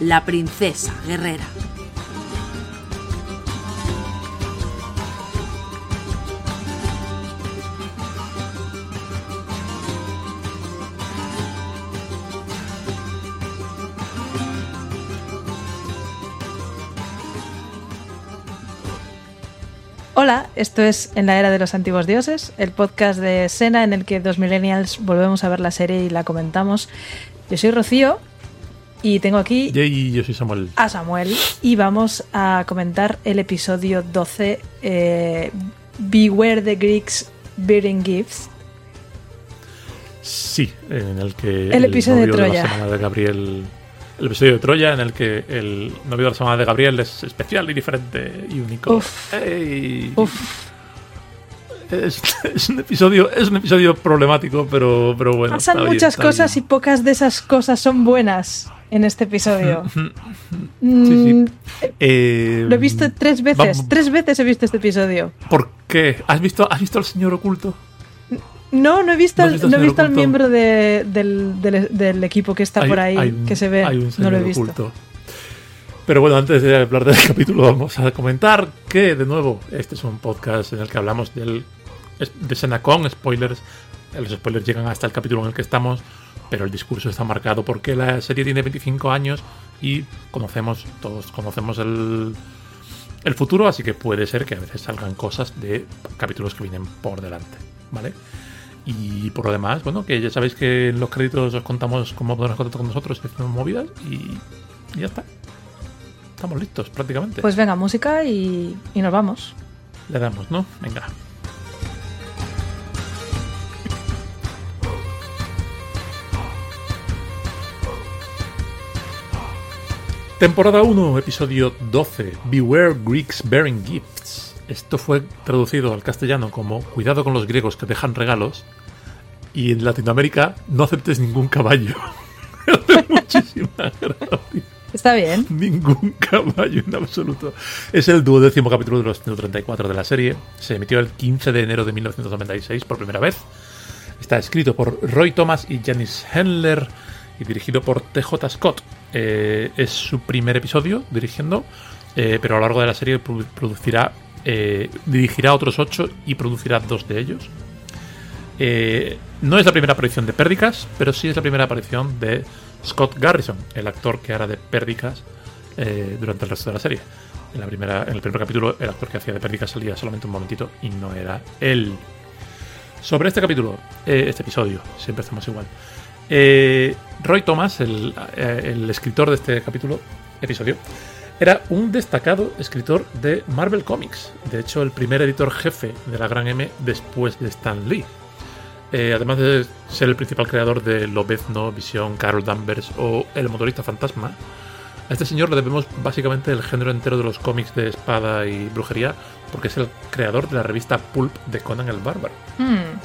la princesa guerrera. Hola, esto es En la Era de los Antiguos Dioses, el podcast de Sena en el que dos millennials volvemos a ver la serie y la comentamos. Yo soy Rocío y tengo aquí Y yo soy Samuel. a Samuel y vamos a comentar el episodio 12, eh, Beware the Greeks Bearing Gifts. Sí, en el que El episodio de novio Troya. la semana de Gabriel. El episodio de Troya, en el que el novio de la semana de Gabriel es especial y diferente y único. Uf. ¡Ey! Uf, Es, es un episodio, es un episodio problemático, pero, pero bueno. pasan bien, muchas está cosas bien. y pocas de esas cosas son buenas en este episodio. Sí, Mm, sí. Eh, Lo he visto tres veces, tres veces he visto este episodio. ¿Por qué? ¿Has visto, ¿Has visto al señor oculto? No, no he visto, ¿No al- visto no he visto al miembro de- del, del- del equipo que está Hay- por ahí, un- que se ve. hay un no señor lo he visto. oculto. Pero bueno, antes de hablar del capítulo, vamos a comentar que, de nuevo, este es un podcast en el que hablamos del, de escena con spoilers. Los spoilers llegan hasta el capítulo en el que estamos, pero el discurso está marcado porque la serie tiene 25 años y conocemos, todos conocemos el, el futuro, así que puede ser que a veces salgan cosas de capítulos que vienen por delante, ¿vale? Y por lo demás, bueno, que ya sabéis que en los créditos os contamos cómo podrán contactar con nosotros y hacemos movidas y, y ya está. Estamos listos prácticamente. Pues venga, música y, y nos vamos. Le damos, ¿no? Venga. Temporada 1, episodio 12. Beware Greeks Bearing Gifts. Esto fue traducido al castellano como Cuidado con los griegos que dejan regalos. Y en Latinoamérica, no aceptes ningún caballo. Muchísima gracia. Está bien. Ningún caballo en absoluto. Es el duodécimo capítulo de los 134 de la serie. Se emitió el 15 de enero de 1996 por primera vez. Está escrito por Roy Thomas y Janice Handler y dirigido por TJ Scott. Eh, es su primer episodio dirigiendo, eh, pero a lo largo de la serie produ- producirá, eh, dirigirá otros ocho y producirá dos de ellos. No es la primera aparición de Pérdicas, pero sí es la primera aparición de Scott Garrison, el actor que hará de Pérdicas durante el resto de la serie. En, la primera, en el primer capítulo, el actor que hacía de Pérdicas salía solamente un momentito y no era él. Sobre este capítulo, este episodio, siempre estamos igual. Eh, Roy Thomas, el, eh, el escritor de este capítulo, episodio, era un destacado escritor de Marvel Comics. De hecho, el primer editor jefe de la Gran M después de Stan Lee. Eh, además de ser el principal creador de Lobezno, Visión, Carol Danvers o El motorista fantasma, a este señor le debemos básicamente el género entero de los cómics de espada y brujería, porque es el creador de la revista Pulp de Conan el Bárbaro. Hmm.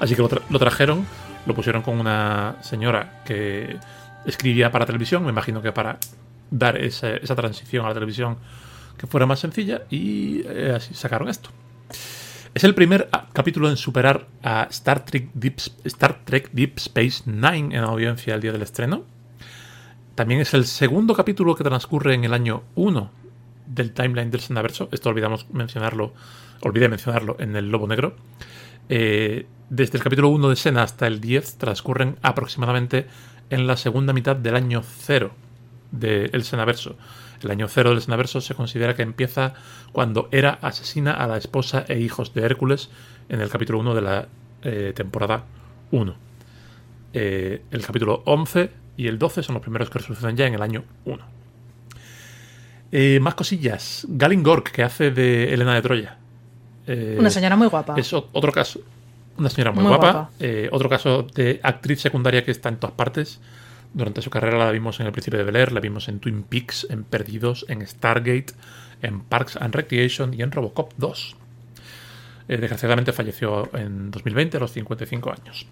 Así que lo, tra- lo trajeron, lo pusieron con una señora que escribía para televisión, me imagino que para dar esa, transición a la televisión que fuera más sencilla, y eh, así sacaron esto. Es el primer ah, capítulo en superar a Star Trek, Deep, Star Trek Deep Space Nine en audiencia el día del estreno. También es el segundo capítulo que transcurre en el año 1 del timeline del Sendaverso. Esto olvidamos mencionarlo, olvidé mencionarlo en el Lobo Negro. Eh, desde el capítulo 1 de Sena hasta el 10 transcurren aproximadamente en la segunda mitad del año 0 del Senaverso. El año 0 del Senaverso se considera que empieza cuando Hera asesina a la esposa e hijos de Hércules en el capítulo 1 de la eh, temporada 1. Eh, el capítulo 11 y el 12 son los primeros que suceden ya en el año 1. Eh, más cosillas. Galin Gork, que hace de Elena de Troya. Eh, Una señora muy guapa. es otro caso. Una señora muy, Muy guapa. guapa. Eh, otro caso de actriz secundaria que está en todas partes. Durante su carrera la vimos en El Príncipe de Bel Air, la vimos en Twin Peaks, en Perdidos, en Stargate, en Parks and Recreation y en Robocop 2. Eh, desgraciadamente falleció en 2020 a los 55 años.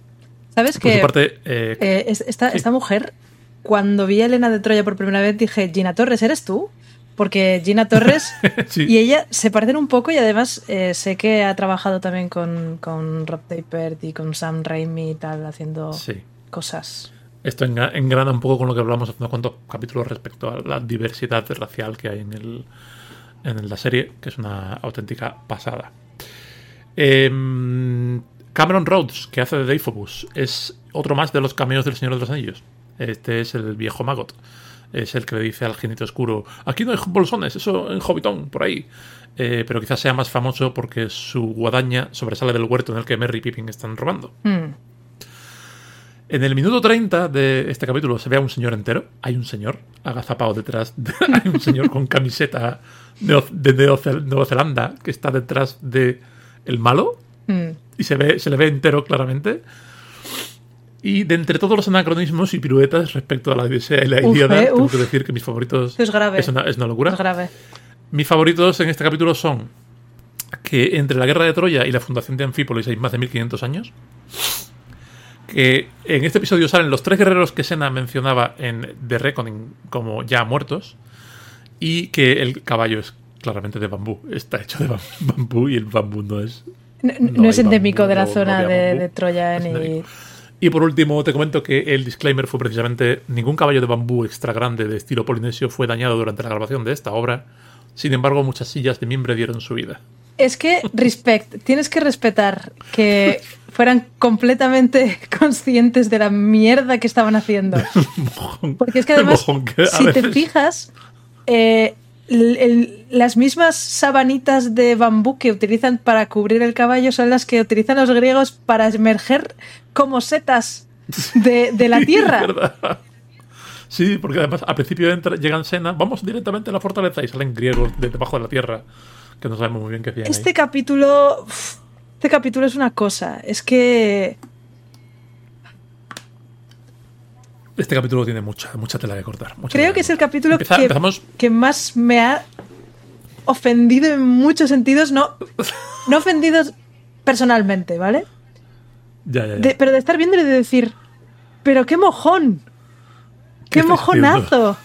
¿Sabes eh, esta, sí. esta mujer, cuando vi a Elena de Troya por primera vez, dije, Gina Torres, ¿eres tú? Porque Gina Torres sí, y ella se parecen un poco y además eh, sé que ha trabajado también con, con Rob Tapert y con Sam Raimi y tal, haciendo sí. cosas. Esto engrana un poco con lo que hablamos hace unos cuantos capítulos respecto a la diversidad racial que hay en, el, en la serie, que es una auténtica pasada. Em, Cameron Rhodes, que hace de Daphobus, es otro más de los cameos del Señor de los Anillos. Este es el viejo Magot. Es el que le dice al jinete oscuro: Aquí no hay bolsones, eso en Hobbiton, por ahí. Eh, pero quizás sea más famoso porque su guadaña sobresale del huerto en el que Merry y Pippin están robando. Hmm. En el minuto 30 de este capítulo se ve a un señor entero. Hay un señor agazapado detrás. de- hay un señor con camiseta de Neo- Nueva Zelanda que está detrás de el malo Hmm. y se ve se le ve entero claramente. Y de entre todos los anacronismos y piruetas respecto a la Odisea y la Ilíada, eh, tengo uf. que decir que mis favoritos es grave. es una, es una locura. Es grave. Mis favoritos en este capítulo son que entre la guerra de Troya y la fundación de Anfípolis hay más de 1500 años. Que en este episodio salen los tres guerreros que Sena mencionaba en The Reckoning como ya muertos. Y que el caballo es claramente de bambú. Está hecho de bam- bambú y el bambú no es. No, No no es endémico bambú, de la no- zona de, Troya ni... Y por último, te comento que el disclaimer fue precisamente: ningún caballo de bambú extra grande de estilo polinesio fue dañado durante la grabación de esta obra. Sin embargo, muchas sillas de mimbre dieron su vida. Es que, respect, tienes que respetar que fueran completamente conscientes de la mierda que estaban haciendo. Porque es que además, si te fijas, eh, el- el- las mismas sabanitas de bambú que utilizan para cubrir el caballo son las que utilizan los griegos para emerger como setas de, de la tierra. Sí, porque además al principio entra- llegan Sena, vamos directamente a la fortaleza y salen griegos de debajo de la tierra, que no sabemos muy bien qué hacían ahí. Este capítulo. Este capítulo es una cosa. Es que. Este capítulo tiene mucha, mucha tela que cortar. mucha Creo que es el capítulo Empieza- que, Empezamos que más me ha ofendido en muchos sentidos. No, no ofendidos personalmente, ¿vale? Ya, ya, ya. De- pero de estar viendo y de decir. ¡Pero qué mojón! ¡Qué ¿Qué estás mojonazo!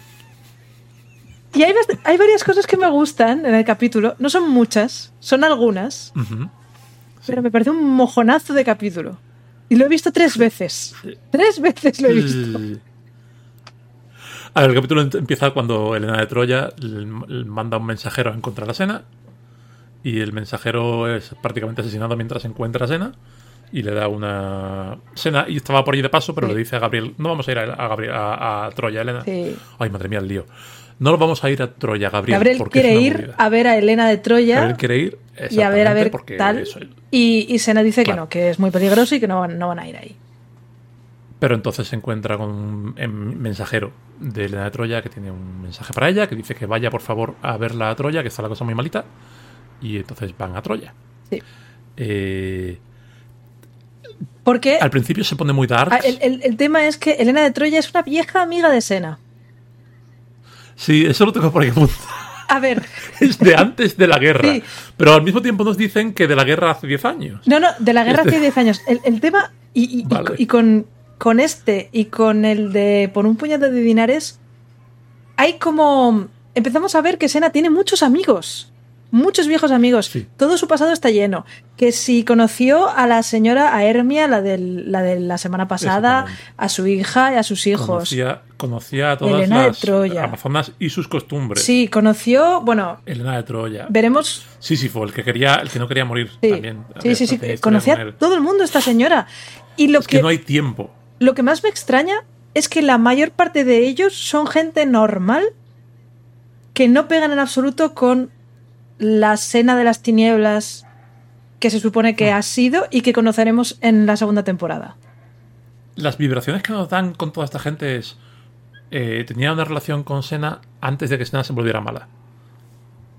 Y hay, hay varias cosas que me gustan en el capítulo. No son muchas, son algunas. Pero me parece un mojonazo de capítulo. Y lo he visto tres veces. Tres veces lo he visto. A ver, el capítulo empieza cuando Elena de Troya manda un mensajero a encontrar a Sena y el mensajero es prácticamente asesinado mientras encuentra a Sena y le da una Sena y estaba por allí de paso, pero Sí. le dice a Gabriel, no vamos a ir a, a Gabriel, a, a Troya, Elena. Sí. Ay, madre mía, el lío. No lo vamos a ir a Troya, Gabriel. Gabriel porque quiere ir movida. a ver a Elena de Troya Gabriel quiere ir y a ver, a ver porque tal. eso- Y, y Sena dice Claro. que no, que es muy peligroso y que no van, no van a ir ahí. Pero entonces se encuentra con un em, mensajero de Elena de Troya que tiene un mensaje para ella que dice que vaya por favor a verla a Troya, que está la cosa muy malita. Y entonces van a Troya. Sí. Eh, Porque al principio se pone muy dark. ah, el, el- el tema es que Elena de Troya es una vieja amiga de Sena. Sí, eso lo tengo por ahí apuntado. A ver, Es de antes de la guerra. Sí. Pero al mismo tiempo nos dicen que de la guerra hace 10 años. no, no, de la guerra Este- hace 10 años. El, el tema, y, Vale. y con, con este y con el de por un puñado de dinares, hay como... Empezamos a ver que Sena tiene muchos amigos. Muchos viejos amigos. Sí. Todo su pasado está lleno. Que si conoció a la señora, a Hermia, la, del- la de la semana pasada, a su hija y a sus hijos. Conocía, conocía a todas Elena de las Troya. amazonas y sus costumbres. Sí, conoció, bueno, Elena de Troya. veremos Sísifo, el que quería, el que no quería morir Sí, también. sí, sí, sí, Conocía a todo el mundo esta señora. Y lo Es que que, no hay tiempo. lo que más me extraña es que la mayor parte de ellos son gente normal que no pegan en absoluto con la cena de las tinieblas que se supone que Mm. ha sido y que conoceremos en la segunda temporada. Las vibraciones que nos dan con toda esta gente es. eh, tenía una relación con Sena antes de que Sena se volviera mala.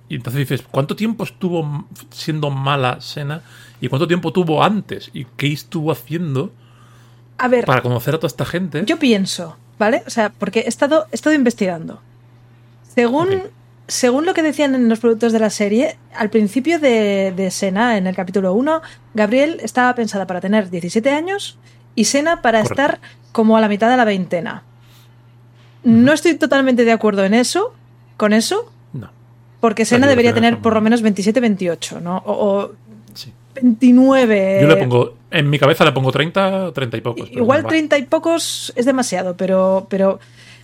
Y entonces dices, ¿cuánto tiempo estuvo siendo mala Sena? ¿Y cuánto tiempo tuvo antes? ¿Y qué estuvo haciendo A ver, para conocer a toda esta gente? yo pienso, ¿vale? O sea, porque he estado, he estado investigando. Según. Según lo que decían en los productos de la serie, al principio de, de Sena, en el capítulo 1, Gabriel estaba pensada para tener 17 años y Sena para Correcto. estar como a la mitad de la veintena. No estoy totalmente de acuerdo en eso, con eso, No. porque Sena debería tener por lo menos 27, 28, ¿no? O, o Sí. 29. Yo le pongo, en mi cabeza le pongo 30, 30 y pocos. Igual va, 30 y pocos es demasiado, pero, pero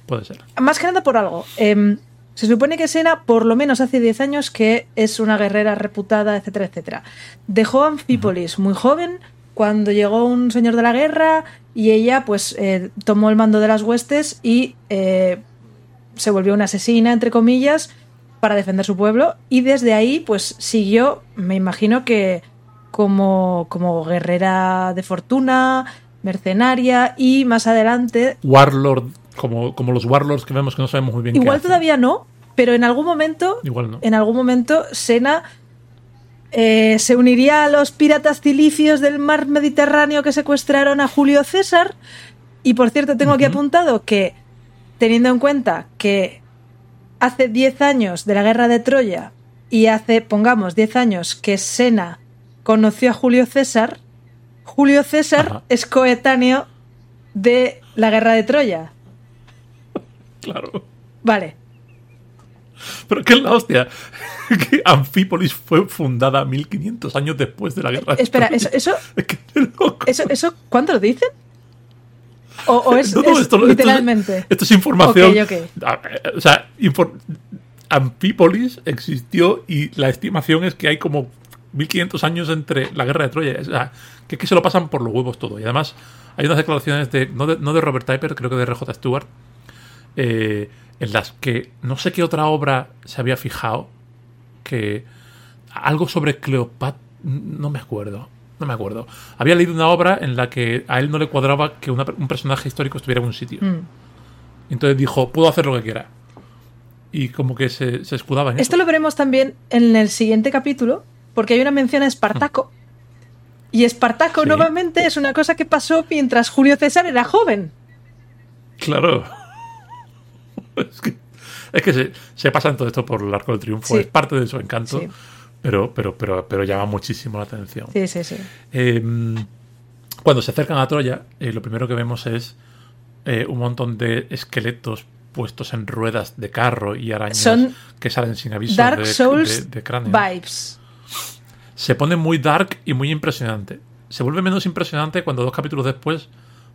Puede ser. más que nada por algo. Em, se supone que Sena, por lo menos hace 10 años, que es una guerrera reputada, etcétera, etcétera. Dejó Anfípolis muy joven, cuando llegó un señor de la guerra, y ella, pues, eh, tomó el mando de las huestes y eh, se volvió una asesina, entre comillas, para defender su pueblo. Y desde ahí, pues, siguió, me imagino que como, como guerrera de fortuna, mercenaria, y más adelante Warlord, como, como los Warlords que vemos que no sabemos muy bien qué Igual hacen. todavía no, pero en algún momento, Igual no. en algún momento, Sena eh, se uniría a los piratas cilicios del mar Mediterráneo que secuestraron a Julio César. Y por cierto, tengo aquí Ujú. apuntado que, teniendo en cuenta que hace 10 años de la guerra de Troya y hace, pongamos, 10 años que Sena conoció a Julio César, Julio César Ajá. es coetáneo de la guerra de Troya. Claro. Vale. Pero qué es la hostia. que Anfípolis fue fundada 1500 años después de la guerra. de Espera, Troya. eso, eso, loco. eso, eso, ¿cuándo lo dicen? ¿O, o es, No, no, es esto- esto- literalmente? Esto, es información. Ok, ok. Eh, O sea, infor- Anfípolis existió y la estimación es que hay como 1500 años entre la guerra de Troya. O sea, que es que se lo pasan por los huevos todo. Y además, hay unas declaraciones de no de, no de Robert Typer, creo que de RJ Stewart, eh, en las que no sé qué otra obra se había fijado que algo sobre Cleopatra, no me acuerdo, no me acuerdo. Había leído una obra en la que a él no le cuadraba que una- un personaje histórico estuviera en un sitio. Mm. Entonces dijo, puedo hacer lo que quiera. Y como que se, se escudaba en Esto eso. lo veremos también en el siguiente capítulo, porque hay una mención a Espartaco. Y Espartaco Sí. nuevamente es una cosa que pasó mientras Julio César era joven. Claro. es que, es que se, se pasan todo esto por el arco del triunfo. Sí. Es parte de su encanto. Sí. Pero, pero, pero, pero llama muchísimo la atención. Sí, sí, sí. Eh, cuando se acercan a Troya, eh, lo primero que vemos es eh, un montón de esqueletos puestos en ruedas de carro y arañas Son que salen sin aviso Dark de, Souls de- de cráneo. vibes. Se pone muy dark y muy impresionante. Se vuelve menos impresionante cuando dos capítulos después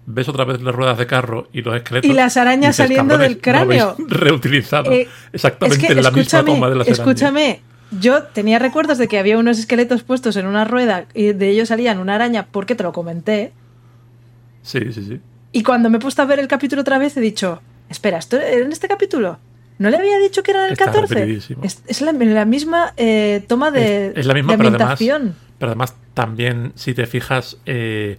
ves otra vez las ruedas de carro y los esqueletos. Y las arañas dices, saliendo "Cabrones, del cráneo". habéis reutilizado Eh, exactamente es que, la misma toma de las arañas. escúchame, yo tenía recuerdos de que había unos esqueletos puestos en una rueda y de ellos salían una araña porque te lo comenté. Sí, sí, sí. Y cuando me he puesto a ver el capítulo otra vez he dicho, espera, ¿esto en este capítulo? ¿No le había dicho que era en el Está 14? repetidísimo. Es, es la, la misma eh, toma de, es, es la misma, de pero además, pero además también, si te fijas, eh,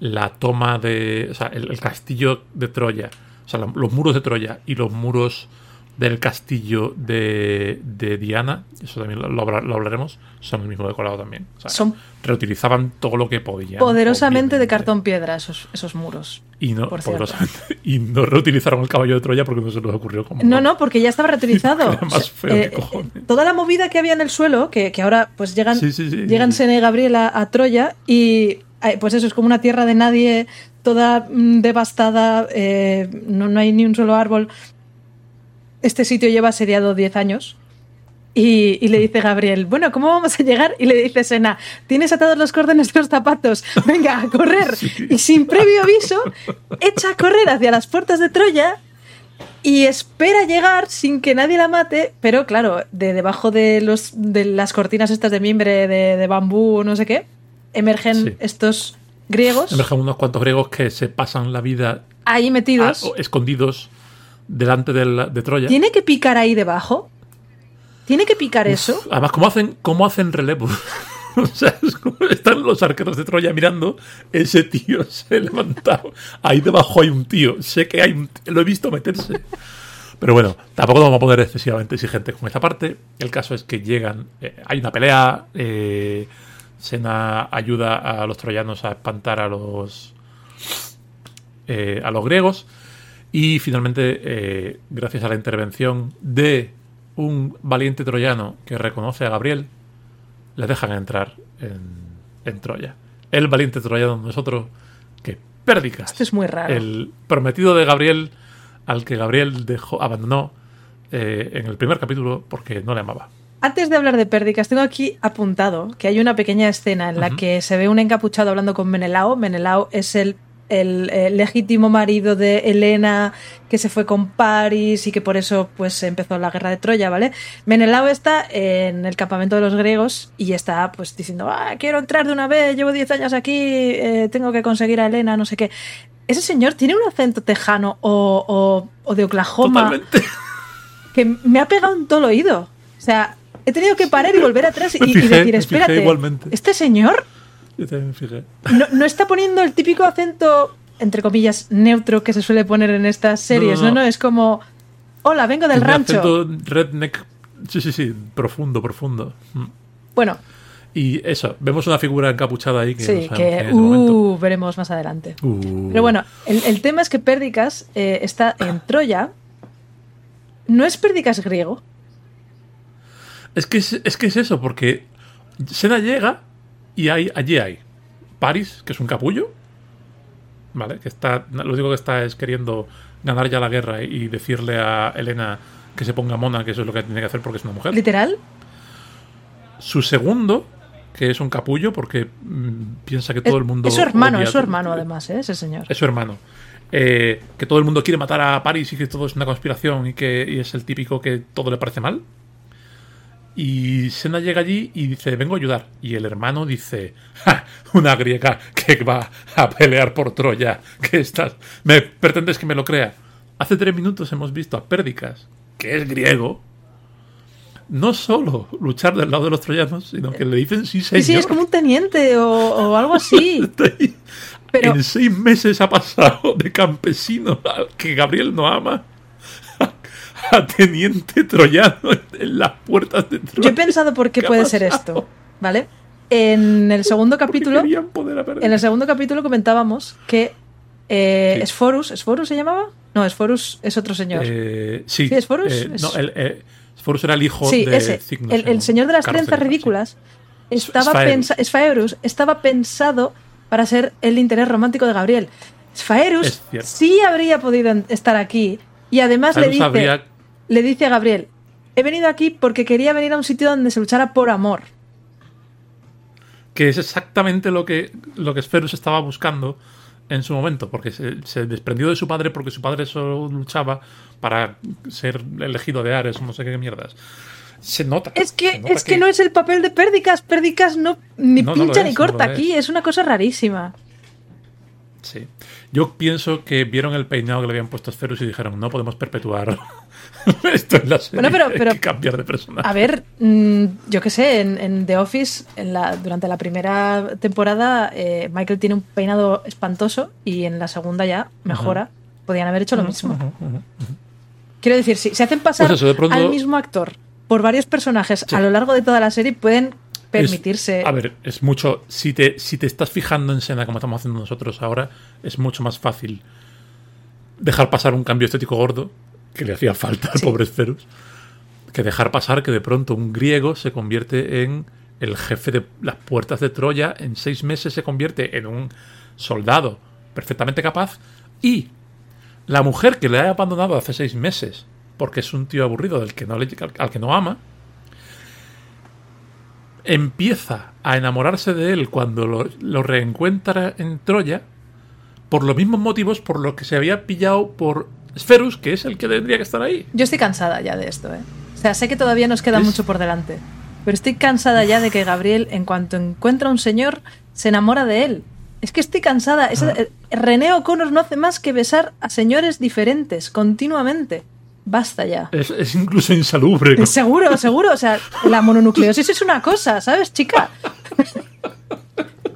la toma de. O sea, el, el castillo de Troya. O sea, la- los muros de Troya y los muros del castillo de, de Diana, eso también lo, lo habla- lo hablaremos, son el mismo decorado también. O sea, Son reutilizaban todo lo que podían. poderosamente de cartón piedra esos, esos muros. Y no, poderosamente. y no reutilizaron el caballo de Troya porque no se les ocurrió como. No, no, porque ya estaba reutilizado. Era más feo que cojones. toda la movida que había en el suelo, que, que ahora pues llegan, Sí, sí, sí, llegan sí. Sena y Gabriel a, a Troya y eh, pues eso es como una tierra de nadie, toda mm, devastada, eh, no, no hay ni un solo árbol. Este sitio lleva asediado 10 años. Y, y le dice Gabriel, bueno, ¿cómo vamos a llegar? Y le dice Sena, tienes atados los cordones de los zapatos, venga, a correr. Y sin previo aviso, echa a correr hacia las puertas de Troya y espera llegar sin que nadie la mate, pero claro, de debajo de, los, de las cortinas estas de mimbre, de, de bambú o no sé qué, emergen Sí. estos griegos Emergen unos cuantos griegos que se pasan la vida ahí a- metidos. o escondidos delante del- de Troya. ¿Tiene que picar ahí debajo? ¿Tiene que picar eso? Además, ¿cómo hacen, cómo hacen relevo? o sea, es como están los arqueros de Troya mirando, ese tío se ha levantado. Ahí debajo hay un tío. Sé que hay un tío, lo he visto meterse. Pero bueno, tampoco nos vamos a poner excesivamente exigentes con esta parte. El caso es que llegan, eh, hay una pelea, eh, Sena ayuda a los troyanos a espantar a los, eh, a los griegos. Y finalmente, eh, gracias a la intervención de un valiente troyano que reconoce a Gabriel, le dejan entrar en, en Troya. El valiente troyano no es otro que Pérdicas. Esto es muy raro. El prometido de Gabriel, al que Gabriel dejó, abandonó eh, en el primer capítulo porque no le amaba. Antes de hablar de pérdicas, tengo aquí apuntado que hay una pequeña escena en la que se ve un encapuchado hablando con Menelao. Menelao es el, el, legítimo marido de Helena que se fue con Paris y que por eso pues empezó la guerra de Troya, ¿vale? Menelao está en el campamento de los griegos y está pues diciendo, ah, quiero entrar de una vez, llevo 10 años aquí, eh, tengo que conseguir a Helena, no sé qué. Ese señor tiene un acento tejano o, o- o de Oklahoma Totalmente. que me ha pegado en todo el oído. O sea, he tenido que parar y volver atrás y, decir, espérate, este señor Yo también me fijé. no, no está poniendo el típico acento, entre comillas, neutro que se suele poner en estas series, ¿no? no, No, no. es como, hola, vengo del rancho. acento redneck. Sí, sí, sí. Profundo, profundo. Mm. Bueno, Y eso, vemos una figura encapuchada ahí que no sí, quién que uh, veremos más adelante. Uh. Pero bueno, el, el tema es que Pérdicas eh, está en Troya. No es Pérdicas griego. Es que es, es que es eso, porque Sena llega y hay, allí hay Paris, que es un capullo, ¿vale? Que está, lo único que está es queriendo ganar ya la guerra y decirle a Elena que se ponga mona, que eso es lo que tiene que hacer porque es una mujer. Literal. Su segundo, que es un capullo porque mm, piensa que todo es, el mundo... es su hermano, es su hermano además, ¿eh? ese señor. Es su hermano. Eh, que todo el mundo quiere matar a Paris y que todo es una conspiración y que y es el típico que todo le parece mal. Y Sena llega allí y dice, vengo a ayudar. Y el hermano dice, "Ja, una griega que va a pelear por Troya. ¿Qué estás? ¿Me pretendes que me lo crea? Hace tres minutos hemos visto a Pérdicas, que es griego, no solo luchar del lado de los troyanos, sino que le dicen sí, Sí, señor. sí, es como un teniente o, o algo así. Pero- En seis meses ha pasado de campesino al que Gabriel no ama a, teniente troyano en las puertas de Troya. Yo he pensado por qué ¿Qué ha puede ser esto, ¿vale? En el segundo capítulo, en el segundo capítulo comentábamos que eh. Esforus, ¿Esforus se llamaba? No, Esforus es otro señor. Eh, sí, ¿Sí, eh, Es- no, el, Forus era el hijo sí, de ese. El, el señor de las trenzas sí. ridículas estaba Sfaerus. Sfaerus estaba pensado para ser el interés romántico de Gabriel. Sfaerus sí habría podido estar aquí y además le Sfaerus dice, habría- le dice a Gabriel, he venido aquí porque quería venir a un sitio donde se luchara por amor. que es exactamente lo que, lo que Sferus estaba buscando en su momento, porque se, se desprendió de su padre porque su padre solo luchaba para ser elegido de Ares o no sé qué mierdas. Se nota. Es que, nota es que no es el papel de Pérdicas. Pérdicas no ni No, no lo pincha es, ni corta aquí. es. Es una cosa rarísima. Sí. Yo pienso que vieron el peinado que le habían puesto a Sferus y dijeron, no podemos perpetuar esto en la serie. Bueno, pero- hay pero- que cambiar de personaje. A ver, mm, yo qué sé, en, en The Office, en la, durante la primera temporada, eh, Michael tiene un peinado espantoso y en la segunda ya mejora. Podían haber hecho lo mismo. Quiero decir, si se hacen pasar Pues eso, de pronto- al mismo actor por varios personajes Sí. a lo largo de toda la serie, pueden permitirse. Es- a ver, es mucho. Si te, si te estás fijando en escena como estamos haciendo nosotros ahora, es mucho más fácil dejar pasar un cambio estético gordo que le hacía falta al Sí. pobre Sferus que dejar pasar que de pronto un griego se convierte en el jefe de las puertas de Troya, en seis meses se convierte en un soldado perfectamente capaz y la mujer que le ha abandonado hace seis meses porque es un tío aburrido del que no le, al, al que no ama empieza a enamorarse de él cuando lo, lo reencuentra en Troya por los mismos motivos por los que se había pillado por Sferus, que es el que tendría que estar ahí. Yo estoy cansada ya de esto, ¿eh? O sea, sé que todavía nos queda Es- mucho por delante. Pero estoy cansada ya de que Gabriel, en cuanto encuentra a un señor, se enamora de él. Es que estoy cansada. Es- Ah. René O'Connor no hace más que besar a señores diferentes continuamente. Basta ya. Es, es incluso insalubre. ¿no? Seguro, seguro. O sea, la mononucleosis es una cosa, ¿sabes, chica?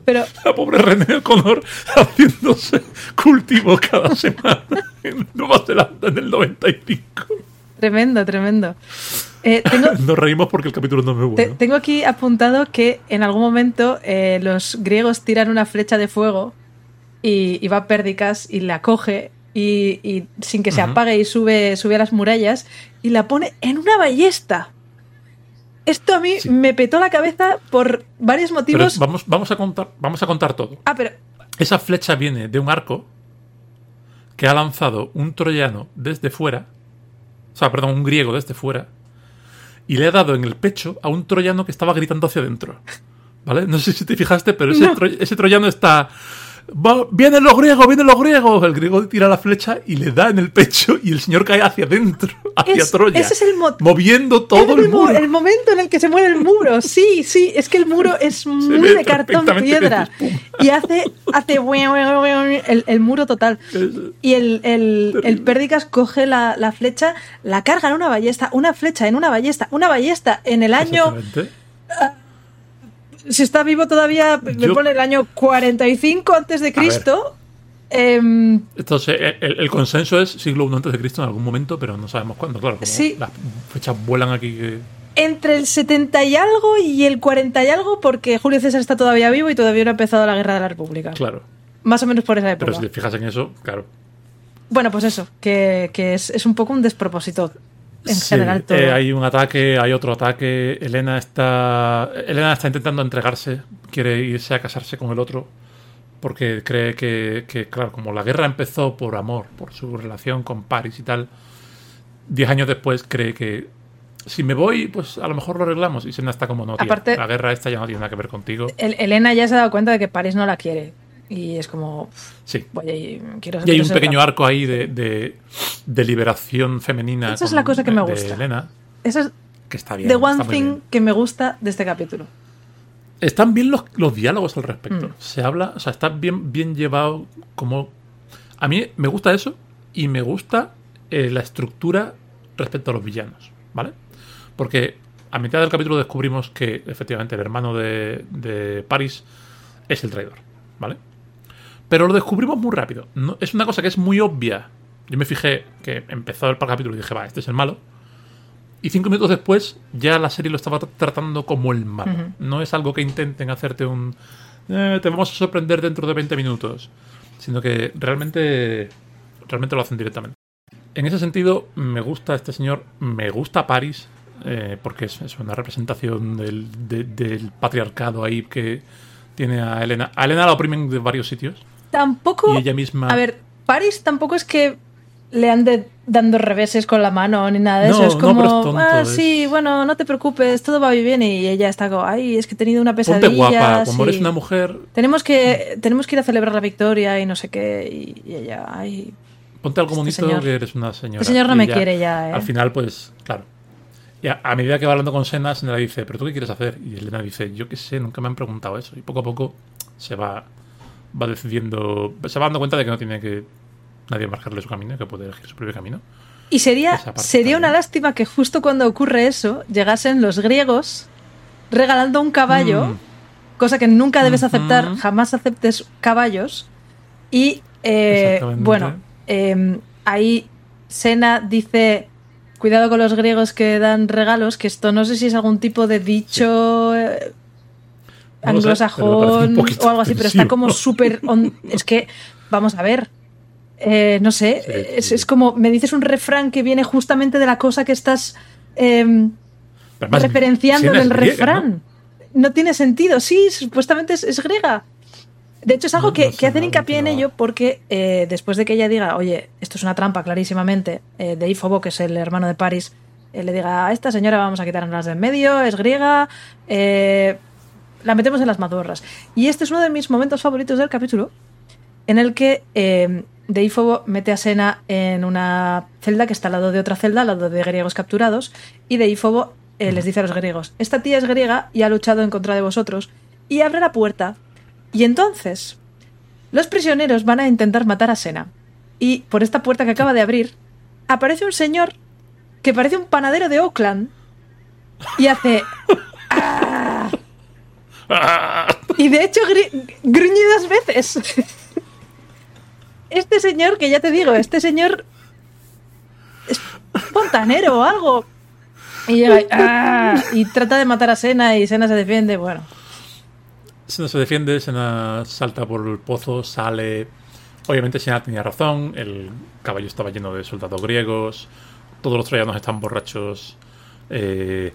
Pero La pobre René O'Connor haciéndose cultivo cada semana en Nueva Zelanda en el 95. tremendo, tremendo. Eh, tengo, Nos reímos porque el capítulo no es muy Te- bueno. tengo aquí apuntado que en algún momento eh, los griegos tiran una flecha de fuego y, y va Pérdicas y la coge y, y sin que se apague y sube, sube a las murallas y la pone en una ballesta. Esto a mí Sí. me petó la cabeza por varios Pero motivos. vamos, vamos, a contar, vamos a contar todo. Ah, pero Esa flecha viene de un arco que ha lanzado un troyano desde fuera, o sea, perdón, un griego desde fuera, y le ha dado en el pecho a un troyano que estaba gritando hacia adentro. ¿Vale? No sé si te fijaste, pero ese, No. tro- ese troyano está... "Va- ¡Vienen los griegos! ¡Vienen los griegos! El griego tira la flecha y le da en el pecho y el señor cae hacia adentro, hacia Es- Troya. ese es el mo- moviendo todo el, mu- muro. el momento en el que se muere el muro. Sí, sí, es que el muro es muy de cartón piedra. Y hace, hace el, el muro total. Y el, el, el Pérdicas coge la, la flecha, la carga en una ballesta, una flecha en una ballesta, una ballesta en el año. Si está vivo todavía, me Yo- pone el año 45 antes de Cristo. Em, Entonces, eh, el, el consenso es siglo I antes de Cristo en algún momento, pero no sabemos cuándo. Claro, Sí. las fechas vuelan aquí. entre el 70 y algo y el 40 y algo, porque Julio César está todavía vivo y todavía no ha empezado la guerra de la República. Claro. Más o menos por esa época. Pero si te fijas en eso, claro. Bueno, pues eso, que, que es, es un poco un despropósito en Sí, general todo. eh, hay un ataque, hay otro ataque. Elena está. Elena está intentando entregarse. Quiere irse a casarse con el otro. Porque cree que, que, claro, como la guerra empezó por amor, por su relación con Paris y tal, diez años después cree que si me voy, pues a lo mejor lo arreglamos. Y Sena está como, no, Aparte- la guerra esta ya no tiene nada que ver contigo. El- Elena ya se ha dado cuenta de que París no la quiere. Y es como, Sí. quiero Y hay un pequeño arco ahí de, de, de liberación femenina. Esa es la cosa que me de gusta. Elena, Esa es que está bien. the one thing bien. que me gusta de este capítulo. Están bien los, los diálogos al respecto. Mm. Se habla, o sea, está bien, bien llevado como... A mí me gusta eso y me gusta eh, la estructura respecto a los villanos, ¿vale? Porque a mitad del capítulo descubrimos que efectivamente el hermano de, de Paris es el traidor, ¿vale? Pero lo descubrimos muy rápido. No- es una cosa que es muy obvia. Yo me fijé que empezó el capítulo y dije, va, este es el malo. Y cinco minutos después ya la serie lo estaba tra- tratando como el malo. No es algo que intenten hacerte un... "Eh, te vamos a sorprender dentro de 20 minutos. Sino que realmente, realmente lo hacen directamente. En ese sentido, me gusta este señor, me gusta Paris, eh, porque es, es una representación del, de- del patriarcado ahí que tiene a Elena. A Elena la oprimen de varios sitios. Tampoco. Y ella misma... A ver, París tampoco es que le ande dando reveses con la mano ni nada de No, eso. Es no, como, pero es tonto, ah, es- sí, bueno, no te preocupes, todo va bien. Y ella está como, ay, es que he tenido una pesadilla. Ponte guapa, como sí. eres una mujer, Tenemos que, tenemos que ir a celebrar la victoria y no sé qué. Y, y ella, ay, ponte algo Este bonito señor- que eres una señora. este señor no Y me ella, quiere ya, ¿eh? Al final, pues, claro. Y a, a medida que va hablando con Sena, Sena le dice, ¿pero tú qué quieres hacer? Y Elena dice, yo qué sé, nunca me han preguntado eso. Y poco a poco se va, va decidiendo, se va dando cuenta de que no tiene que nadie marcarle su camino, que puede elegir su propio camino. Y sería, sería una lástima que justo cuando ocurre eso llegasen los griegos regalando un caballo, Mm. cosa que nunca debes aceptar, jamás aceptes caballos. Y eh, bueno, eh, ahí Sena dice, cuidado con los griegos que dan regalos, que esto no sé si es algún tipo de dicho... eh, No sé, anglosajón o algo así, pero está como súper... Es que, vamos a ver, eh, no sé, Sí, es, sí. es como me dices un refrán que viene justamente de la cosa que estás em, además, referenciando del griega, refrán. ¿no? tiene sentido, sí, supuestamente es, es griega. De hecho, es algo No, que, no que hacen hincapié en ello porque eh, después de que ella diga, oye, esto es una trampa clarísimamente, eh, de Ifobo, que es el hermano de Paris, eh, le diga, a esta señora vamos a quitarnos de en medio, es griega, eh, la metemos en las mazmorras. Y este es uno de mis momentos favoritos del capítulo, en el que eh, Deifobo mete a Sena en una celda que está al lado de otra celda, al lado de griegos capturados, y Deifobo eh, les dice a los griegos, esta tía es griega y ha luchado en contra de vosotros, y abre la puerta. Y entonces, los prisioneros van a intentar matar a Sena. Y por esta puerta que acaba de abrir, aparece un señor que parece un panadero de Oakland y hace... "Ah". Y de hecho gri- dos veces. Este señor, que ya te digo, este señor es fontanero o algo. Y llega y, "Ah", y trata de matar a Sena y Sena se defiende. Bueno, Sena se defiende, Sena salta por el pozo, sale, obviamente Senna tenía razón, el caballo estaba lleno de soldados griegos, todos los troyanos están borrachos. Eh,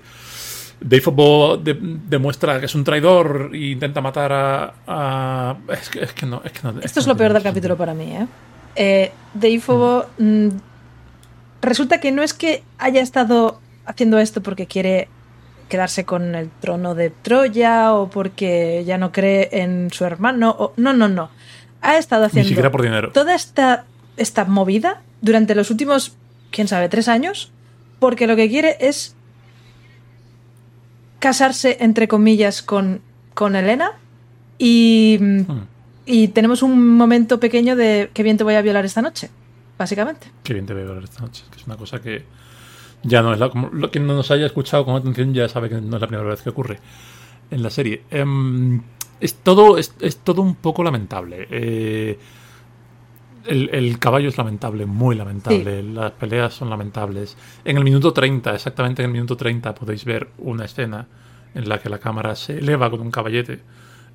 Dave de- demuestra que es un traidor e intenta matar a. a- es, que, es que no. Es que no- Esto que es no lo peor del capítulo para mí, ¿eh? eh Deífobo, mm, resulta que no es que haya estado haciendo esto porque quiere quedarse con el trono de Troya o porque ya no cree en su hermano. O, no, no, no. Ha estado Ni haciendo siquiera por dinero. toda esta, esta movida durante los últimos, quién sabe, tres años, porque lo que quiere es casarse, entre comillas, con, con Elena y, Hmm, y tenemos un momento pequeño de qué bien te voy a violar esta noche, básicamente. Qué bien te veo ver esta noche. Que es una cosa que. Ya no es la. Como, lo que no nos haya escuchado con atención ya sabe que no es la primera vez que ocurre en la serie. Em, es todo. Es, es todo un poco lamentable. Eh, el, el caballo es lamentable, muy lamentable. Las peleas son lamentables. En el minuto 30, exactamente en el minuto 30, podéis ver una escena en la que la cámara se eleva con un caballete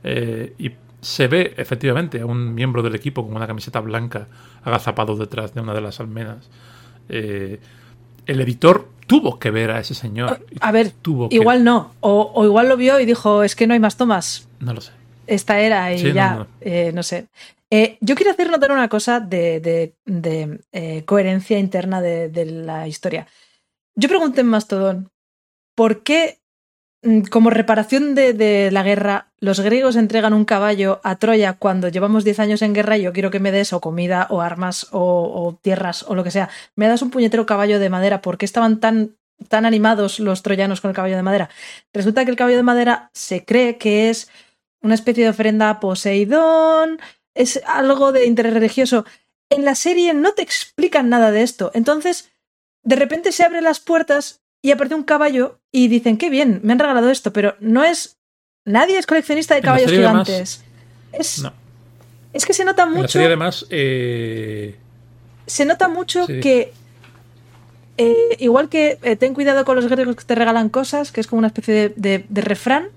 eh, y se ve efectivamente a un miembro del equipo con una camiseta blanca agazapado detrás de una de las almenas. Eh, el editor tuvo que ver a ese señor. A ver, tuvo que- igual no, o, o igual lo vio y dijo, es que no hay más tomas, No lo sé. esta era y Sí, no, ya, no. eh, no sé. Eh, yo quiero hacer notar una cosa de, eh, coherencia interna de, la historia. Yo pregunté en Mastodon, ¿por qué, mm, como reparación de, la guerra, los griegos entregan un caballo a Troya cuando llevamos 10 años en guerra y yo quiero que me des o comida o armas o, tierras o lo que sea? Me das un puñetero caballo de madera, ¿por qué estaban tan animados los troyanos con el caballo de madera? Resulta que el caballo de madera se cree que es una especie de ofrenda a Poseidón, es algo de interés religioso. En la serie no te explican nada de esto. Entonces, de repente se abren las puertas y aparece un caballo y dicen, qué bien, me han regalado esto, pero no es... Nadie es coleccionista de En caballos además, gigantes. es, No. es que se nota En la mucho serie, además, eh, se nota mucho Sí. que eh, igual que eh, ten cuidado con los griegos que te regalan cosas, que es como una especie de, de- de refrán,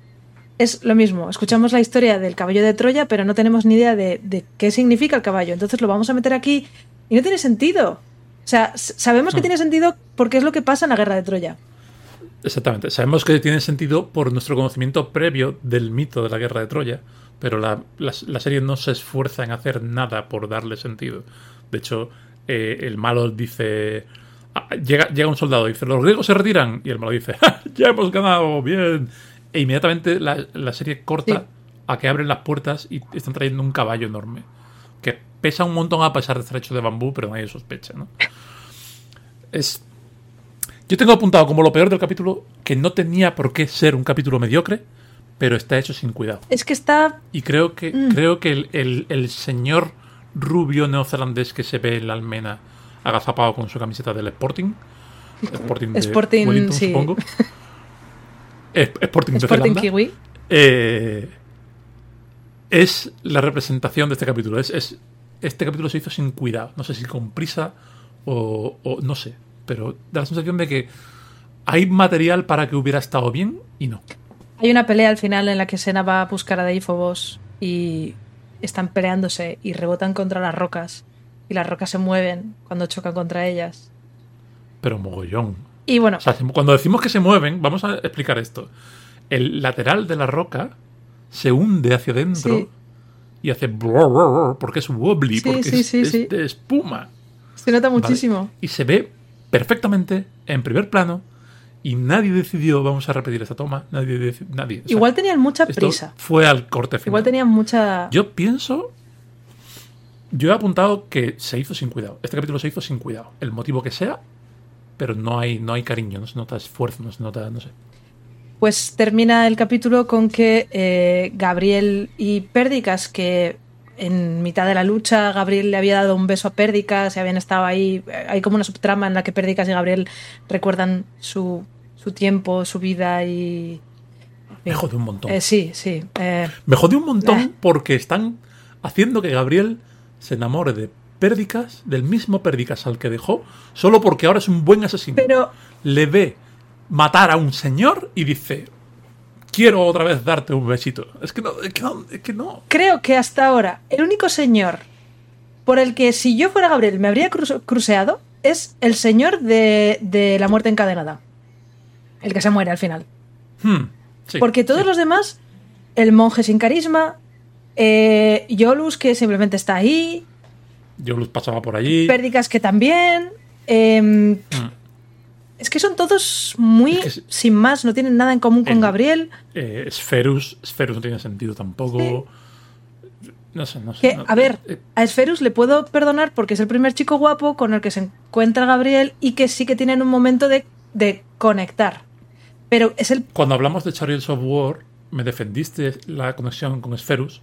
es lo mismo. Escuchamos la historia del caballo de Troya, pero no tenemos ni idea de, de qué significa el caballo. Entonces lo vamos a meter aquí y no tiene sentido. O sea, sabemos que tiene sentido porque es lo que pasa en la guerra de Troya. Exactamente. Sabemos que tiene sentido por nuestro conocimiento previo del mito de la guerra de Troya, pero la, la- la serie no se esfuerza en hacer nada por darle sentido. De hecho, eh, el malo dice... ah, Llega, llega un soldado y dice, los griegos se retiran. Y el malo dice, "Ja, ya hemos ganado, bien. E inmediatamente la, la serie corta Sí. a que abren las puertas y están trayendo un caballo enorme. Que pesa un montón a pesar de estar hecho de bambú, pero nadie sospecha, ¿no? Es yo tengo apuntado como lo peor del capítulo que no tenía por qué ser un capítulo mediocre, pero está hecho sin cuidado. Es que está... Y creo que, Mm. creo que el, el- el señor rubio neozelandés que se ve en la almena agazapado con su camiseta del Sporting, Sporting, de Sporting, Wellington, sí. supongo. Es- Sporting, de Sporting. Kiwi. Eh, es la representación de este capítulo. Es, es- este capítulo se hizo sin cuidado. No sé si con prisa o, o no sé. Pero da la sensación de que hay material para que hubiera estado bien y no. Hay una pelea al final en la que Sena va a buscar a Deifobos y están peleándose y rebotan contra las rocas y las rocas se mueven cuando chocan contra ellas. Pero mogollón. Y bueno, O sea, se- cuando decimos que se mueven, vamos a explicar esto. El lateral de la roca se hunde hacia adentro Sí. y hace porque es wobbly, Sí, porque sí, es, de espuma. se nota ¿vale? muchísimo. Y se ve perfectamente en primer plano y nadie decidió vamos a repetir esta toma. Nadie. nadie O sea, Igual tenían mucha prisa. Fue al corte final. Igual tenían mucha... Yo pienso. Yo he apuntado que se hizo sin cuidado. Este capítulo se hizo sin cuidado. El motivo que sea, pero no hay, no hay cariño, no se nota esfuerzo, no se nota, no sé. Pues termina el capítulo con que eh, Gabriel y Pérdicas, que en mitad de la lucha Gabriel le había dado un beso a Pérdicas y habían estado ahí, eh, hay como una subtrama en la que Pérdicas y Gabriel recuerdan su, su tiempo, su vida y... Me jode un montón. Eh, sí, sí. eh, Me jode un montón porque están haciendo que Gabriel se enamore de Pérdicas, del mismo Pérdicas al que dejó, solo porque ahora es un buen asesino. pero Le ve matar a un señor y dice: Quiero otra vez darte un besito. Es que no, es que no, es que no. creo que hasta ahora el único señor por el que si yo fuera Gabriel me habría cru- cruceado es el señor de, de la muerte encadenada. El que se muere al final. Hmm, sí, Porque todos sí. los demás, el monje sin carisma, eh, Yolus que simplemente está ahí, Yo los pasaba por allí. Pérdicas que también. em, Mm. es que son todos muy Es que sí. sin más, no tienen nada en común con El- Gabriel. Eh, Sferus, Sferus no tiene sentido tampoco. No sé, no sé. Que, no- a ver, eh, a Esferus le puedo perdonar porque es el primer chico guapo con el que se encuentra Gabriel y que sí que tienen un momento de, de conectar. Pero es el. cuando hablamos de Chariots of War, me defendiste la conexión con Sferus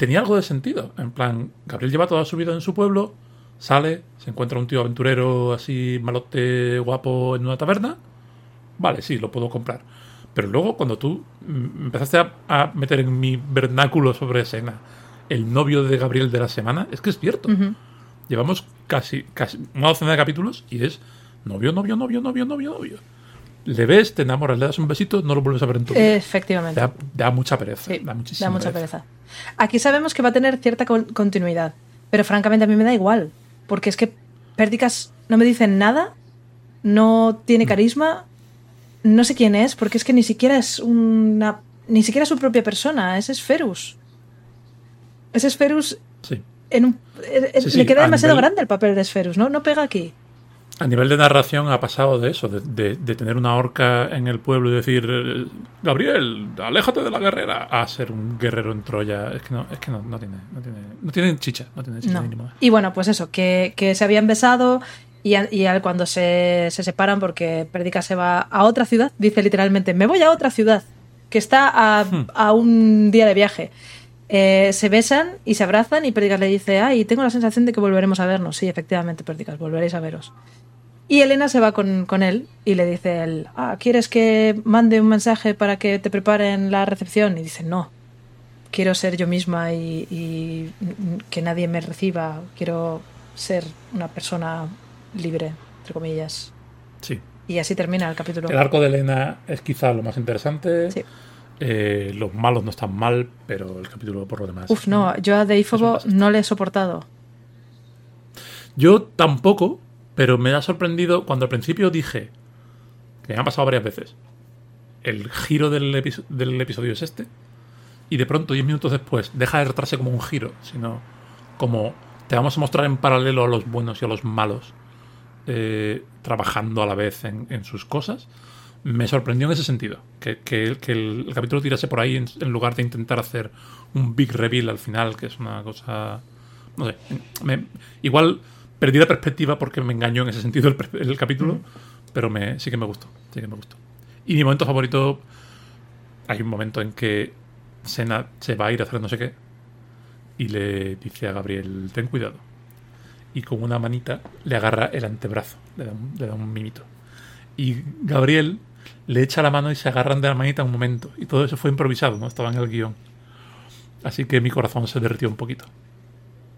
tenía algo de sentido. En plan, Gabriel lleva toda su vida en su pueblo, sale, se encuentra un tío aventurero así malote, guapo en una taberna. Vale, sí, lo puedo comprar. Pero luego, cuando tú empezaste a, a meter en mi vernáculo sobre escena el novio de Gabriel de la semana, es que es cierto. Llevamos casi, casi una docena de capítulos y es novio, novio, novio, novio, novio, novio. Le ves, te enamoras, le das un besito, no lo vuelves a ver en tu vida. Efectivamente. Da, da mucha pereza. Sí, da muchísima da mucha pereza. Aquí sabemos que va a tener cierta con- continuidad, pero francamente a mí me da igual, porque es que Pérdicas no me dicen nada, no Mm. tiene carisma, no sé quién es, porque es que ni siquiera es una... ni siquiera es su propia persona, es Esferus. Es Esferus Sí. en un... Sí, sí, le queda demasiado nivel- grande el papel de Esferus, ¿no? No pega aquí. A nivel de narración ha pasado de eso, de, de- de tener una horca en el pueblo y decir, Gabriel, aléjate de la guerrera, a ser un guerrero en Troya. Es que no, es que no, no tiene, no tiene, no tiene chicha, no tiene chicha No. ni moda. Y bueno, pues eso, que, que se habían besado y, a- y cuando se, se separan porque Perdica se va a otra ciudad, dice literalmente, me voy a otra ciudad, que está a, Hmm. a un día de viaje. Eh, se besan y se abrazan y Perdicas le dice, ay, tengo la sensación de que volveremos a vernos. Sí, efectivamente, Perdicas, volveréis a veros. Y Elena se va con, con él y le dice él, ah, ¿quieres que mande un mensaje para que te preparen la recepción? Y dice, no, quiero ser yo misma y, y que nadie me reciba. Quiero ser una persona libre, entre comillas. Sí. Y así termina el capítulo. El arco de Elena es quizá lo más interesante. Sí. Eh, los malos no están mal, pero el capítulo por lo demás. Uf, no, yo a Deifobo no le he soportado. Yo tampoco, pero me ha sorprendido cuando al principio dije, que me ha pasado varias veces, el giro del, episo- del episodio es este, y de pronto, 10 minutos después, deja de tratarse como un giro, sino como te vamos a mostrar en paralelo a los buenos y a los malos, eh, trabajando a la vez en, en sus cosas. Me sorprendió en ese sentido, que, que- que el, el capítulo tirase por ahí en, en lugar de intentar hacer un big reveal al final, que es una cosa... No sé, me- igual perdí la perspectiva porque me engañó en ese sentido el capítulo, pero me, sí que me gustó, sí que me gustó. Y mi momento favorito, hay un momento en que Sena se va a ir a hacer no sé qué y le dice a Gabriel, ten cuidado. Y con una manita le agarra el antebrazo, le da un, le da un mimito. Y Gabriel le echa la mano y se agarran de la manita un momento. Y todo eso fue improvisado, no estaba en el guion. Así que mi corazón se derritió un poquito.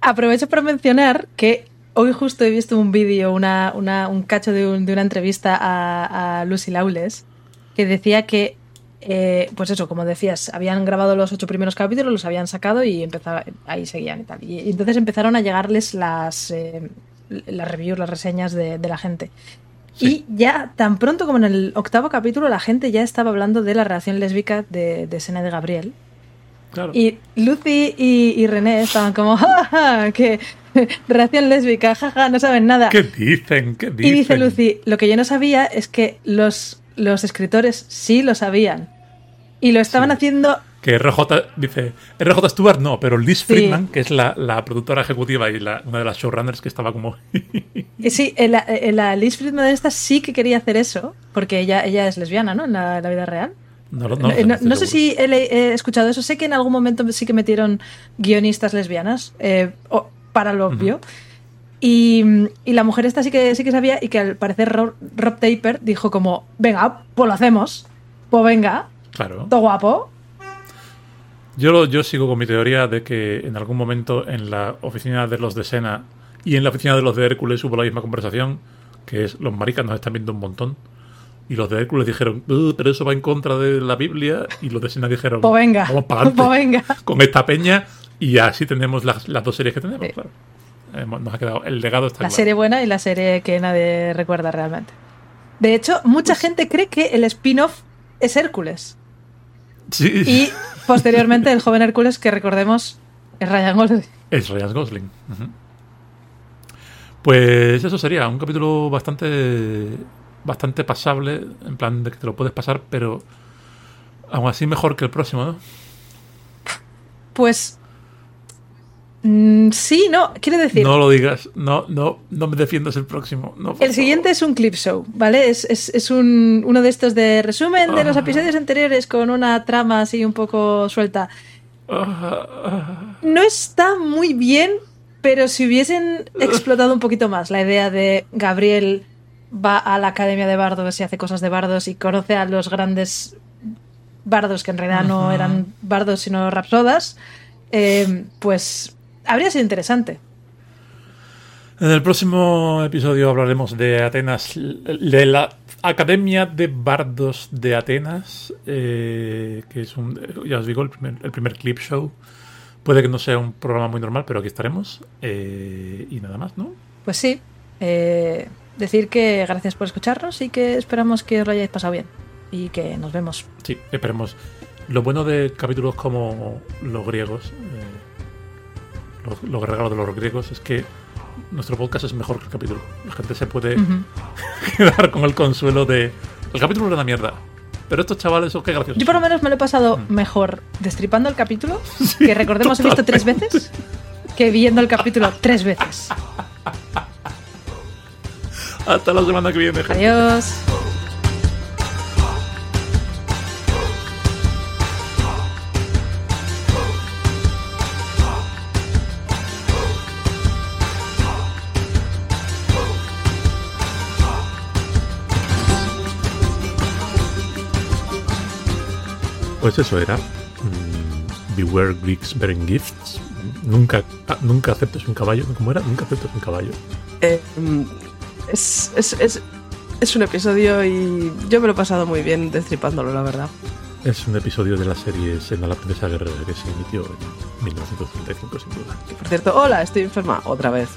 Aprovecho para mencionar que hoy justo he visto un vídeo, una, una- un cacho de, un- de una entrevista a, a Lucy Lawless, que decía que, eh, pues eso, como decías, habían grabado los ocho primeros capítulos, los habían sacado y empezaba, ahí seguían y tal. Y, entonces empezaron a llegarles las, eh, las reviews, las reseñas de la gente. Sí. Y ya tan pronto como en el octavo capítulo, la gente ya estaba hablando de la relación lésbica de, de Sena de Gabriel. Claro. Y Lucy y, y René estaban como, ¡Ja, ja, que relación lésbica, jaja, no saben nada. ¿Qué dicen? ¿Qué dicen? Y dice Lucy, lo que yo no sabía es que los, los escritores sí lo sabían. Y lo estaban Sí. haciendo, Que RJ dice, RJ Stewart no, pero Liz Sí. Friedman, que es la, la productora ejecutiva y la, una de las showrunners que estaba como... y sí, en la, en la Liz Friedman esta sí que quería hacer eso, porque ella, ella es lesbiana, ¿no? En la, vida real. no, No, sé, no- estoy no sé seguro. si he, escuchado eso. Sé que en algún momento sí que metieron guionistas lesbianas, eh, para lo obvio. Y, y la mujer esta sí que, sí que sabía y que al parecer Rob, Rob Taper dijo como, venga, pues lo hacemos. Pues venga, Claro. todo guapo. Yo, lo- yo sigo con mi teoría de que en algún momento en la oficina de los de Sena y en la oficina de los de Hércules hubo la misma conversación, que es los maricas nos están viendo un montón. Y los de Hércules dijeron, "Uh, pero eso va en contra de la Biblia. Y los de Sena dijeron, Pues venga, vamos para adelante pues venga. con esta peña Y así tenemos las, las dos series que tenemos, Sí. claro. Hemos- Nos ha quedado. El legado está La claro. serie buena y la serie que nadie recuerda realmente. De hecho, mucha gente cree que el spin-off es Hércules. Sí, Y posteriormente el joven Hércules, que recordemos, es Ryan Gosling. es Ryan Gosling. Pues eso sería un capítulo bastante bastante pasable, en plan de que te lo puedes pasar, pero aún así mejor que el próximo, ¿no? Pues. Mm, sí, no, quiere decir. No lo digas, no, no, no me defiendas el próximo. no, El siguiente es un clip show, ¿vale? Es, es- es un, uno de estos de resumen de los Ah. episodios anteriores con una trama así un poco suelta. Ah, No está muy bien, pero si hubiesen explotado un poquito más la idea de Gabriel va a la academia de bardos y hace cosas de bardos y conoce a los grandes bardos que en realidad no eran bardos sino rapsodas, eh, pues habría sido interesante. En el próximo episodio hablaremos de Atenas, de la Academia de Bardos de Atenas, eh, que es un, ya os digo, el primer, el primer clip show. Puede que no sea un programa muy normal, pero aquí estaremos. eh, y nada más, ¿no? Pues sí, eh, decir que gracias por escucharnos y que esperamos que os lo hayáis pasado bien y que nos vemos. Sí, esperemos. Lo bueno de capítulos como los griegos, eh, los, los regalos de los griegos, es que nuestro podcast es mejor que el capítulo. La gente se puede quedar con el consuelo de. El capítulo era una mierda. Pero estos chavales, oh, qué graciosos. Yo por lo menos me lo he pasado Mm. mejor destripando el capítulo, que recordemos he visto tres veces, que viendo el capítulo tres veces. Hasta la semana que viene, gente. Adiós. Pues eso era. mm, Beware Greeks bearing gifts. Nunca, ah, nunca aceptes un caballo. ¿Cómo era? Nunca aceptes un caballo. Eh, es, es, es, es un episodio y yo me lo he pasado muy bien destripándolo, la verdad. Es un episodio de la serie Sena la princesa guerrera que se emitió en 1935, sin duda. Por cierto, hola, estoy enferma otra vez.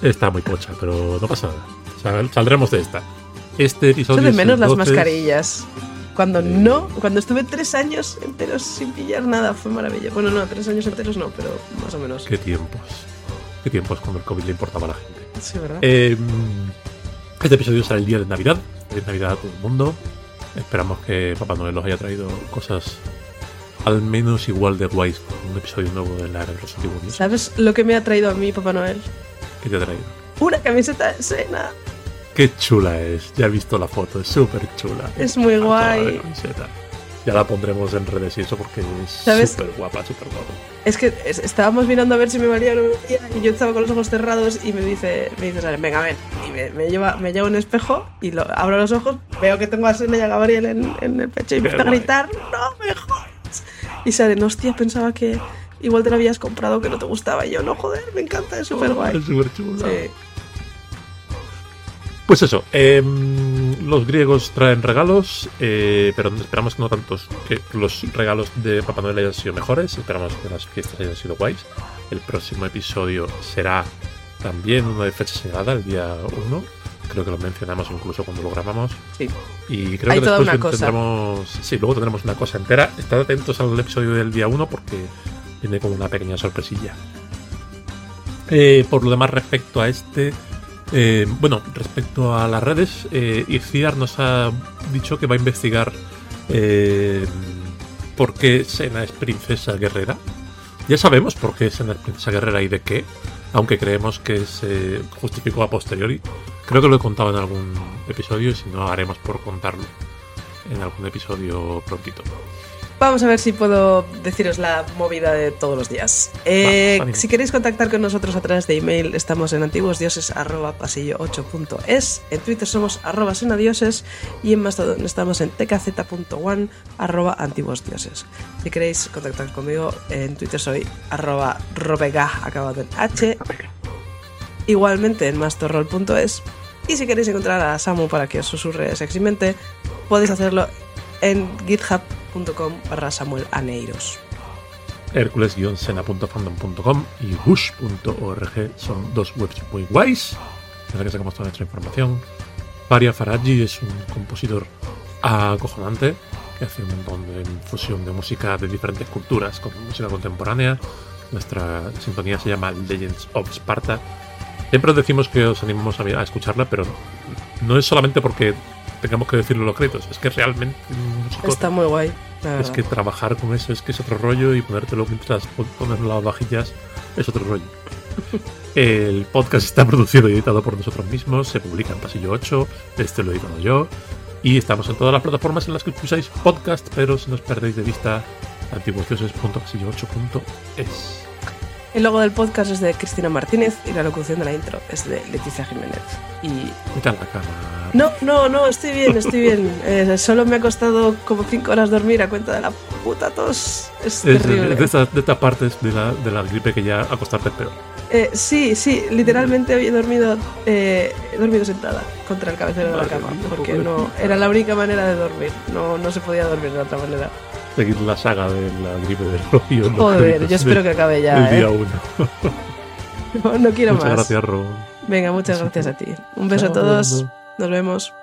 Está muy pocha, pero no pasa nada. Sal- saldremos de esta. Este episodio. Echo de menos las mascarillas. Cuando no, cuando estuve tres años enteros sin pillar nada, fue maravilla. Bueno, no, tres años enteros no, pero más o menos. Qué tiempos. Qué tiempos cuando el COVID le importaba a la gente. Sí, ¿verdad? Eh, este episodio será el día de Navidad. Feliz Navidad a todo el mundo. Esperamos que Papá Noel os haya traído cosas al menos igual de guays con un episodio nuevo de la era de los antiguos. ¿Sabes lo que me ha traído a mí, Papá Noel? ¿Qué te ha traído? Una camiseta de Sena. Qué chula es. Ya he visto la foto. Es súper chula. Es muy la guay. camiseta. Ya la pondremos en redes y eso porque es súper guapa, súper guapa. Es que es- estábamos mirando a ver si me valía o no me valía, y yo estaba con los ojos cerrados y me dice, me dice Sara, venga, ven. Y me, me lleva, me lleva un espejo y lo, abro los ojos, veo que tengo a Sena y a Gabriel en, en el pecho y me a gritar, no me jodas. Y Saren, hostia, pensaba que igual te lo habías comprado, que no te gustaba. Y yo, no, joder, me encanta, es súper guay. Es súper chula. Sí. Pues eso, em, los griegos traen regalos, eh, pero esperamos que no tantos, que los regalos de Papá Noel hayan sido mejores, esperamos que las fiestas hayan sido guays. El próximo episodio será también uno de fecha señalada, el día 1. Creo que lo mencionamos incluso cuando lo grabamos. Sí. Y creo Hay que después una cosa. tendremos. Sí, luego tendremos una cosa entera. Estad atentos al episodio del día 1 porque viene como una pequeña sorpresilla. Eh, por lo demás, respecto a este. Eh, bueno, respecto a las redes, eh, Iciar nos ha dicho que va a investigar eh, por qué Sena es princesa guerrera. Ya sabemos por qué Sena es princesa guerrera y de qué, aunque creemos que se justificó a posteriori. Creo que lo he contado en algún episodio y si no, haremos por contarlo en algún episodio prontito. Vamos a ver si puedo deciros la movida de todos los días. Eh, Va, si queréis contactar con nosotros a través de email, estamos en antiguosdioses.pasillo8.es, en Twitter somos arroba senadioses y en Mastodon estamos en tkz.one arroba antiguosdioses. Si queréis contactar conmigo, en Twitter soy arroba robega acabado en h, igualmente en mastorroll.es y si queréis encontrar a Samu para que os susurre sexymente, podéis hacerlo en github.com barra Samuel Aneiros. Hércules-sena.fandom.com y bush.org son dos webs muy guays en las que sacamos toda nuestra información. Faria Faraji es un compositor acojonante que hace un montón de fusión de música de diferentes culturas con música contemporánea. Nuestra sintonía se llama Legends of Sparta. Siempre os decimos que os animamos a escucharla, pero no es solamente porque tengamos que decirlo los créditos, es que realmente músico- Está muy guay. es que trabajar con eso es que es otro rollo y ponértelo mientras pon- poner las vajillas es otro rollo. El podcast está producido y editado por nosotros mismos, se publica en Pasillo 8, este lo he editado yo, y estamos en todas las plataformas en las que escucháis podcast, pero si nos perdéis de vista, antiguosdioses.pasillo8.es. El logo del podcast es de Cristina Martínez y la locución de la intro es de Leticia Jiménez. Y la cama. no, no, no, estoy bien, estoy bien. Eh, solo me ha costado como 5 horas dormir a cuenta de la puta tos. Es, Es de, terrible. de estas, de estas partes de la, de la gripe que ya acostarte es peor. Eh, sí, sí, literalmente he dormido, eh, he dormido sentada contra el cabecero de la cama, porque no era la única manera de dormir, no, no se podía dormir de otra manera. Seguir la saga de la gripe del rollo. los Joder, yo espero que acabe ya, día ¿eh? uno. No, no quiero Muchas más. gracias, Ron. Venga, muchas gracias a ti. Un beso a todos, nos vemos.